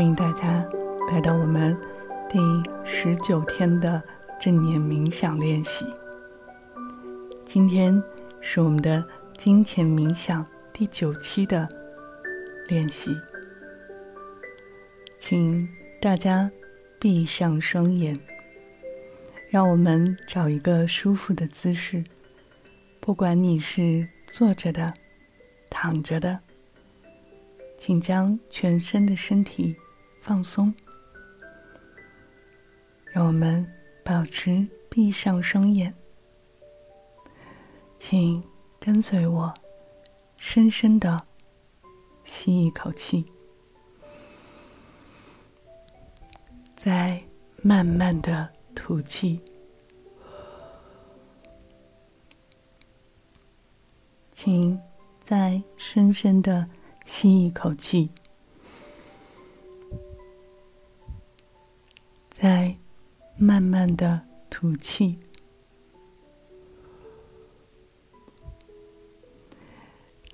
欢迎大家来到我们第十九天的正念冥想练习。今天是我们的金钱冥想第九期的练习，请大家闭上双眼，让我们找一个舒服的姿势，不管你是坐着的、躺着的。请将全身的身体放松，让我们保持闭上双眼。请跟随我，深深的吸一口气，再慢慢的吐气。请再深深的。吸一口气，再慢慢的吐气。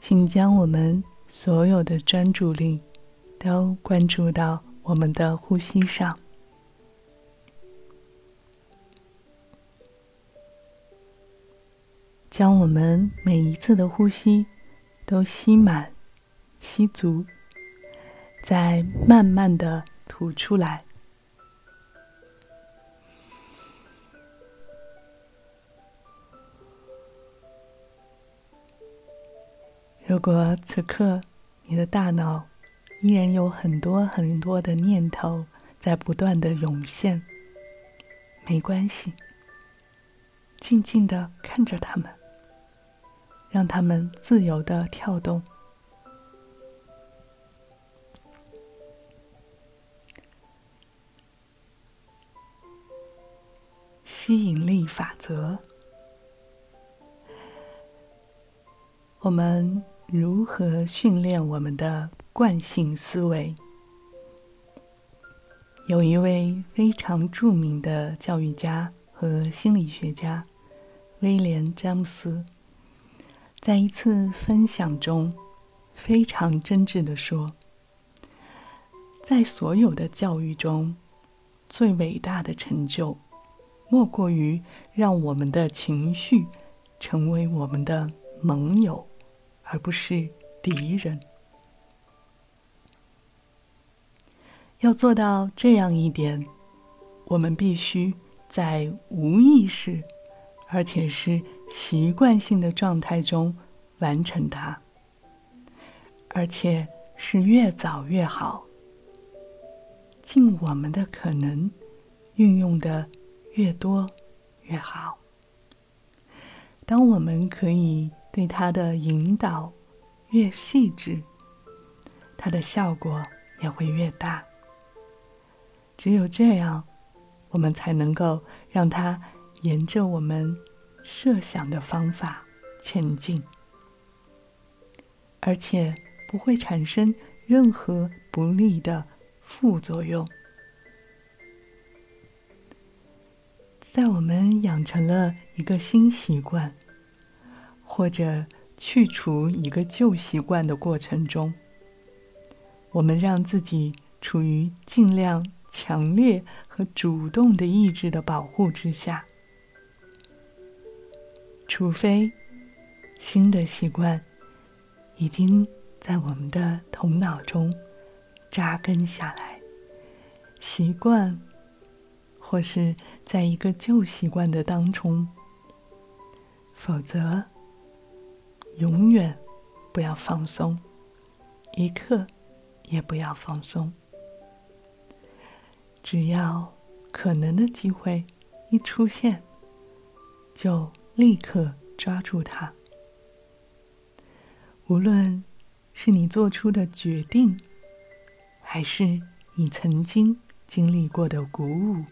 请将我们所有的专注力都关注到我们的呼吸上，将我们每一次的呼吸都吸满。吸足，再慢慢的吐出来。如果此刻你的大脑依然有很多很多的念头在不断的涌现，没关系，静静的看着他们，让他们自由的跳动。吸引力法则，我们如何训练我们的惯性思维？有一位非常著名的教育家和心理学家威廉·詹姆斯，在一次分享中非常真挚的说：“在所有的教育中，最伟大的成就。”莫过于让我们的情绪成为我们的盟友，而不是敌人。要做到这样一点，我们必须在无意识，而且是习惯性的状态中完成它，而且是越早越好，尽我们的可能运用的。越多越好。当我们可以对它的引导越细致，它的效果也会越大。只有这样，我们才能够让它沿着我们设想的方法前进，而且不会产生任何不利的副作用。在我们养成了一个新习惯，或者去除一个旧习惯的过程中，我们让自己处于尽量强烈和主动的意志的保护之下，除非新的习惯已经在我们的头脑中扎根下来，习惯。或是在一个旧习惯的当中，否则永远不要放松，一刻也不要放松。只要可能的机会一出现，就立刻抓住它。无论是你做出的决定，还是你曾经经历过的鼓舞。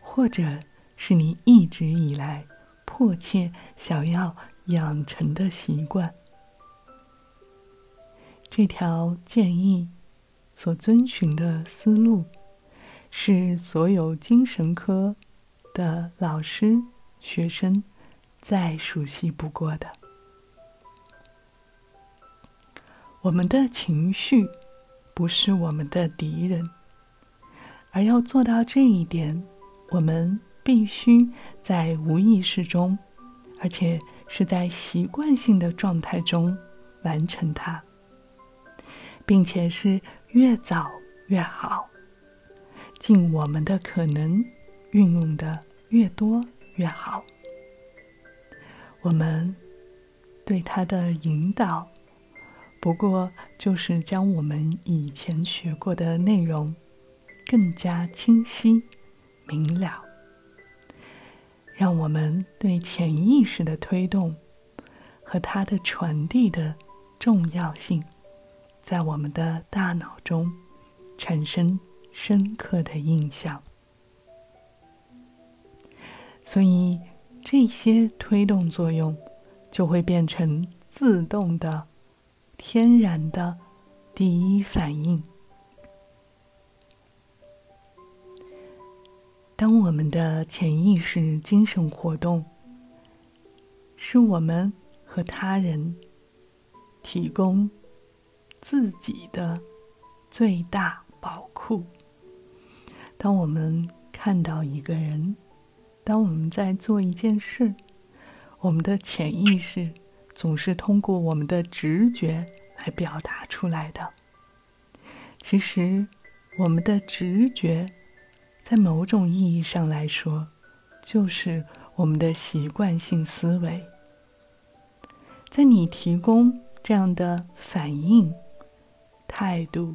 或者是你一直以来迫切想要养成的习惯，这条建议所遵循的思路，是所有精神科的老师、学生再熟悉不过的。我们的情绪不是我们的敌人。而要做到这一点，我们必须在无意识中，而且是在习惯性的状态中完成它，并且是越早越好，尽我们的可能运用的越多越好。我们对他的引导，不过就是将我们以前学过的内容更加清晰明了，让我们对潜意识的推动和它的传递的重要性，在我们的大脑中产生深刻的印象。所以。这些推动作用就会变成自动的、天然的第一反应。当我们的潜意识精神活动是我们和他人提供自己的最大宝库，当我们看到一个人。当我们在做一件事，我们的潜意识总是通过我们的直觉来表达出来的。其实，我们的直觉，在某种意义上来说，就是我们的习惯性思维。在你提供这样的反应、态度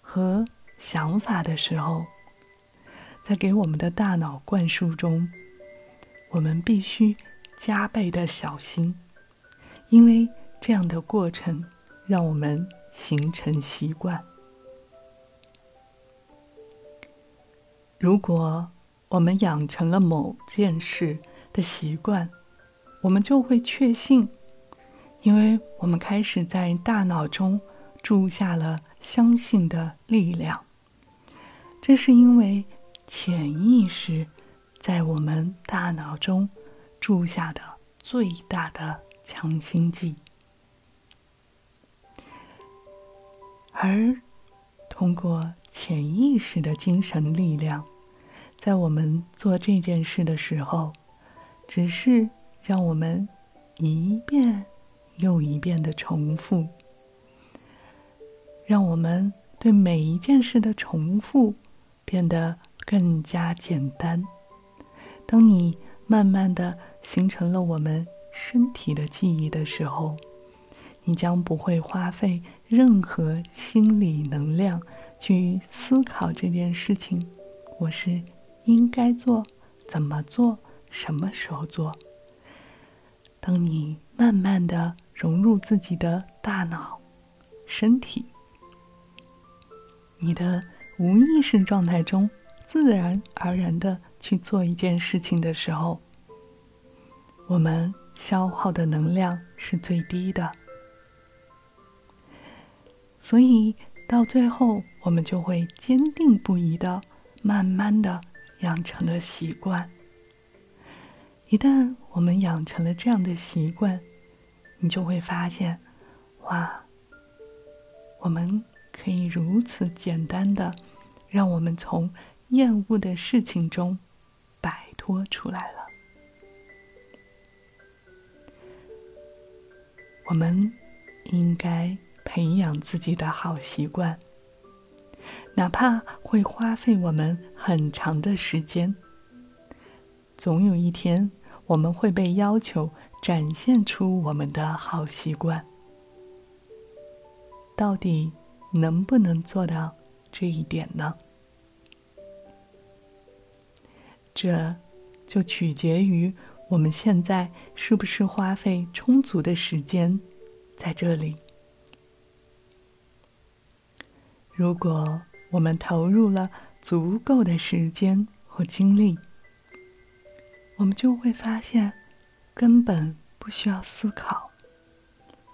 和想法的时候，在给我们的大脑灌输中，我们必须加倍的小心，因为这样的过程让我们形成习惯。如果我们养成了某件事的习惯，我们就会确信，因为我们开始在大脑中注下了相信的力量。这是因为。潜意识在我们大脑中注下的最大的强心剂，而通过潜意识的精神力量，在我们做这件事的时候，只是让我们一遍又一遍的重复，让我们对每一件事的重复变得。更加简单。当你慢慢的形成了我们身体的记忆的时候，你将不会花费任何心理能量去思考这件事情。我是应该做，怎么做，什么时候做。当你慢慢的融入自己的大脑、身体，你的无意识状态中。自然而然的去做一件事情的时候，我们消耗的能量是最低的，所以到最后我们就会坚定不移的、慢慢的养成了习惯。一旦我们养成了这样的习惯，你就会发现，哇，我们可以如此简单的让我们从。厌恶的事情中摆脱出来了。我们应该培养自己的好习惯，哪怕会花费我们很长的时间。总有一天，我们会被要求展现出我们的好习惯。到底能不能做到这一点呢？这就取决于我们现在是不是花费充足的时间在这里。如果我们投入了足够的时间和精力，我们就会发现根本不需要思考，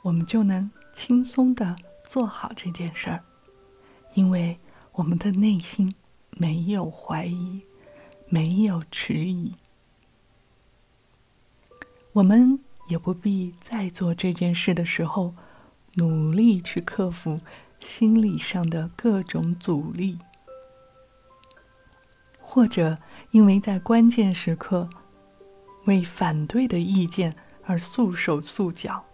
我们就能轻松的做好这件事儿，因为我们的内心没有怀疑。没有迟疑，我们也不必在做这件事的时候努力去克服心理上的各种阻力，或者因为在关键时刻为反对的意见而束手束脚。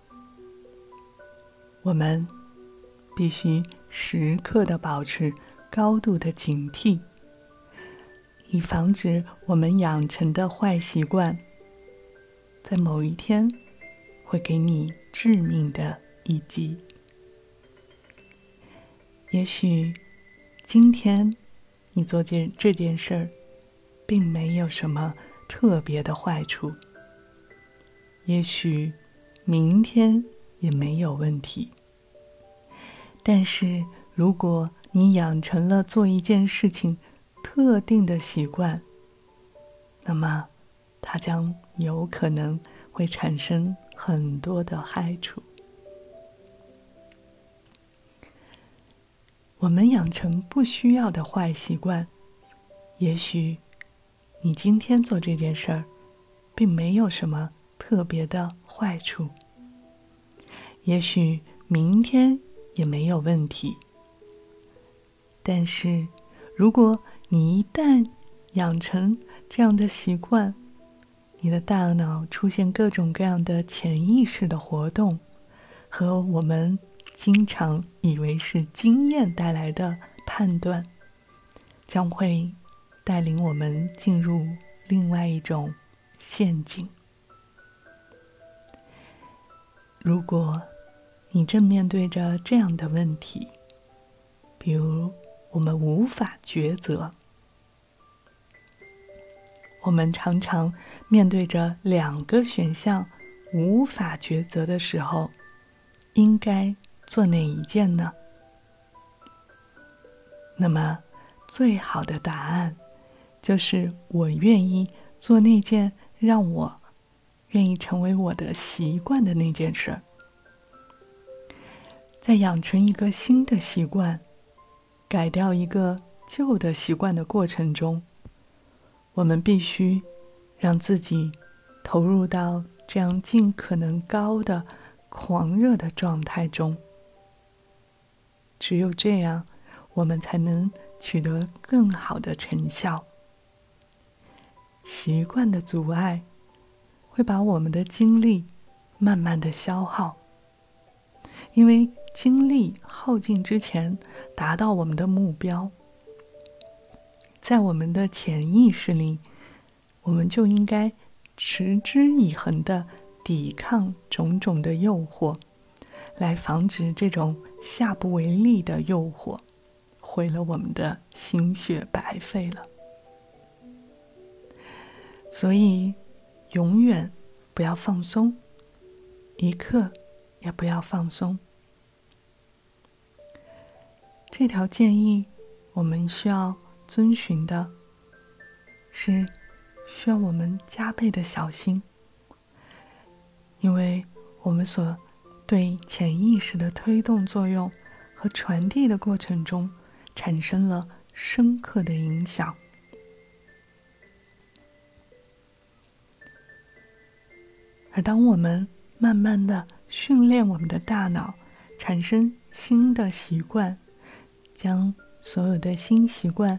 我们必须时刻的保持高度的警惕，以防止我们养成的坏习惯，在某一天会给你致命的一击。也许今天你做件这件事儿，并没有什么特别的坏处。也许明天也没有问题。但是，如果你养成了做一件事情特定的习惯，那么它将有可能会产生很多的害处。我们养成不需要的坏习惯，也许你今天做这件事儿，并没有什么特别的坏处。也许明天。也没有问题。但是，如果你一旦养成这样的习惯，你的大脑出现各种各样的潜意识的活动，和我们经常以为是经验带来的判断，将会带领我们进入另外一种陷阱。如果，你正面对着这样的问题，比如我们无法抉择，我们常常面对着两个选项无法抉择的时候，应该做哪一件呢？那么，最好的答案就是我愿意做那件让我愿意成为我的习惯的那件事儿。在养成一个新的习惯、改掉一个旧的习惯的过程中，我们必须让自己投入到这样尽可能高的狂热的状态中。只有这样，我们才能取得更好的成效。习惯的阻碍会把我们的精力慢慢的消耗，因为。精力耗尽之前，达到我们的目标，在我们的潜意识里，我们就应该持之以恒的抵抗种种的诱惑，来防止这种下不为例的诱惑毁了我们的心血白费了。所以，永远不要放松，一刻也不要放松。这条建议，我们需要遵循的，是需要我们加倍的小心，因为我们所对潜意识的推动作用和传递的过程中，产生了深刻的影响。而当我们慢慢的训练我们的大脑，产生新的习惯。将所有的新习惯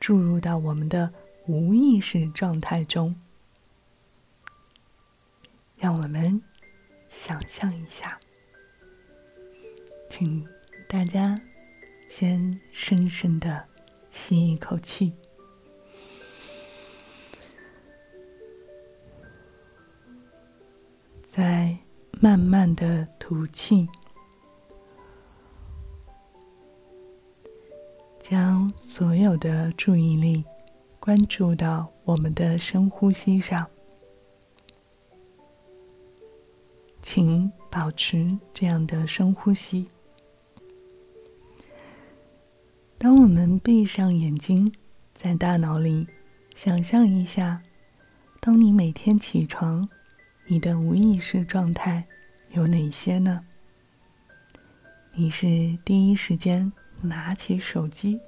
注入到我们的无意识状态中，让我们想象一下，请大家先深深的吸一口气，再慢慢的吐气。将所有的注意力关注到我们的深呼吸上，请保持这样的深呼吸。当我们闭上眼睛，在大脑里想象一下，当你每天起床，你的无意识状态有哪些呢？你是第一时间。拿起手机，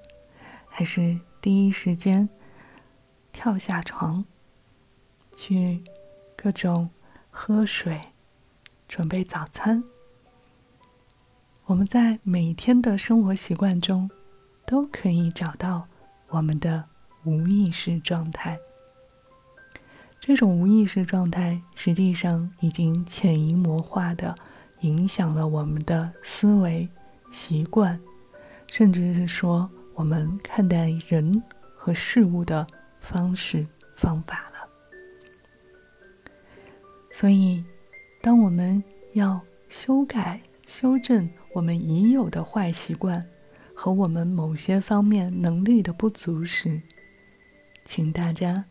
还是第一时间跳下床，去各种喝水、准备早餐，我们在每天的生活习惯中，都可以找到我们的无意识状态。这种无意识状态实际上已经潜移默化的影响了我们的思维习惯，甚至是说我们看待人和事物的方式方法了。所以，当我们要修改、修正我们已有的坏习惯和我们某些方面能力的不足时，请大家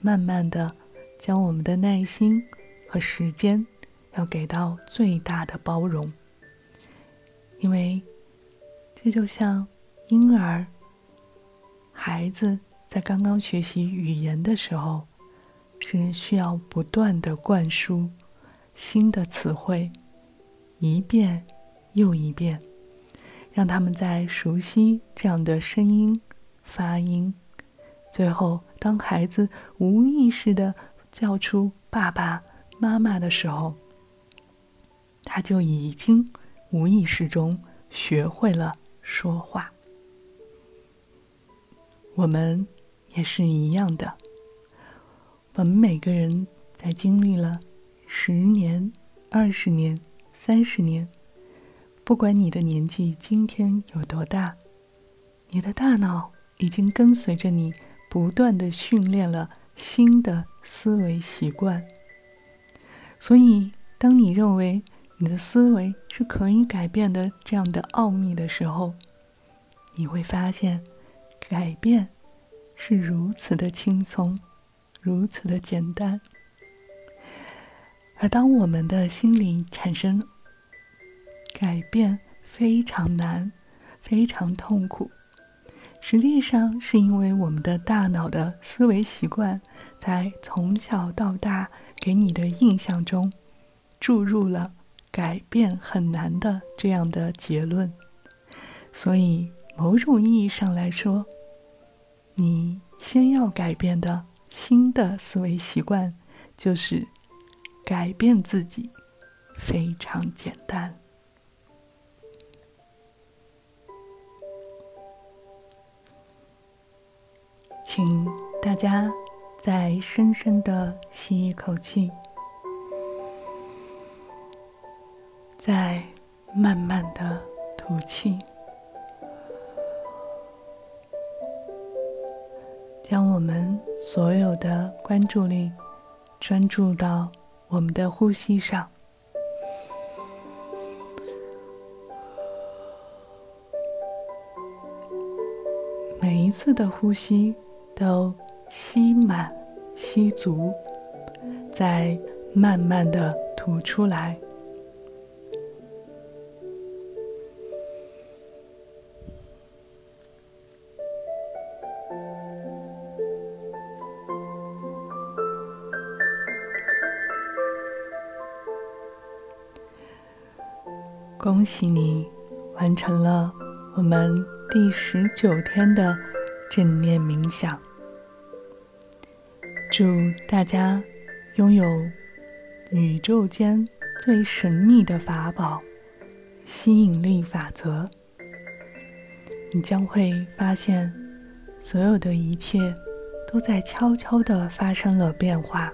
慢慢的将我们的耐心和时间要给到最大的包容，因为这就像婴儿、孩子在刚刚学习语言的时候。是需要不断的灌输新的词汇，一遍又一遍，让他们在熟悉这样的声音、发音。最后，当孩子无意识的叫出“爸爸妈妈”的时候，他就已经无意识中学会了说话。我们也是一样的。我们每个人在经历了十年、二十年、三十年，不管你的年纪今天有多大，你的大脑已经跟随着你不断的训练了新的思维习惯。所以，当你认为你的思维是可以改变的这样的奥秘的时候，你会发现，改变是如此的轻松。如此的简单，而当我们的心灵产生改变非常难、非常痛苦，实际上是因为我们的大脑的思维习惯在从小到大给你的印象中注入了改变很难的这样的结论，所以某种意义上来说，你先要改变的。新的思维习惯就是改变自己，非常简单。请大家再深深的吸一口气，再慢慢的吐气。将我们所有的关注力专注到我们的呼吸上，每一次的呼吸都吸满、吸足，再慢慢的吐出来。恭喜你完成了我们第十九天的正念冥想。祝大家拥有宇宙间最神秘的法宝——吸引力法则。你将会发现，所有的一切都在悄悄的发生了变化。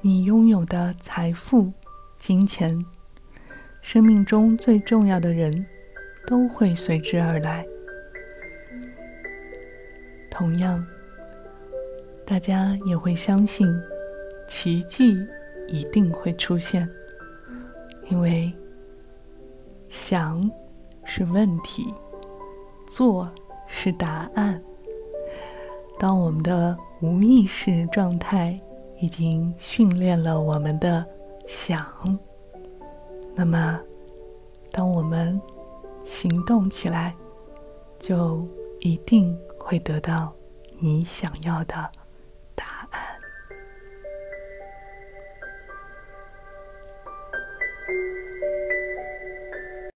你拥有的财富、金钱。生命中最重要的人，都会随之而来。同样，大家也会相信，奇迹一定会出现，因为想是问题，做是答案。当我们的无意识状态已经训练了我们的想。那么，当我们行动起来，就一定会得到你想要的。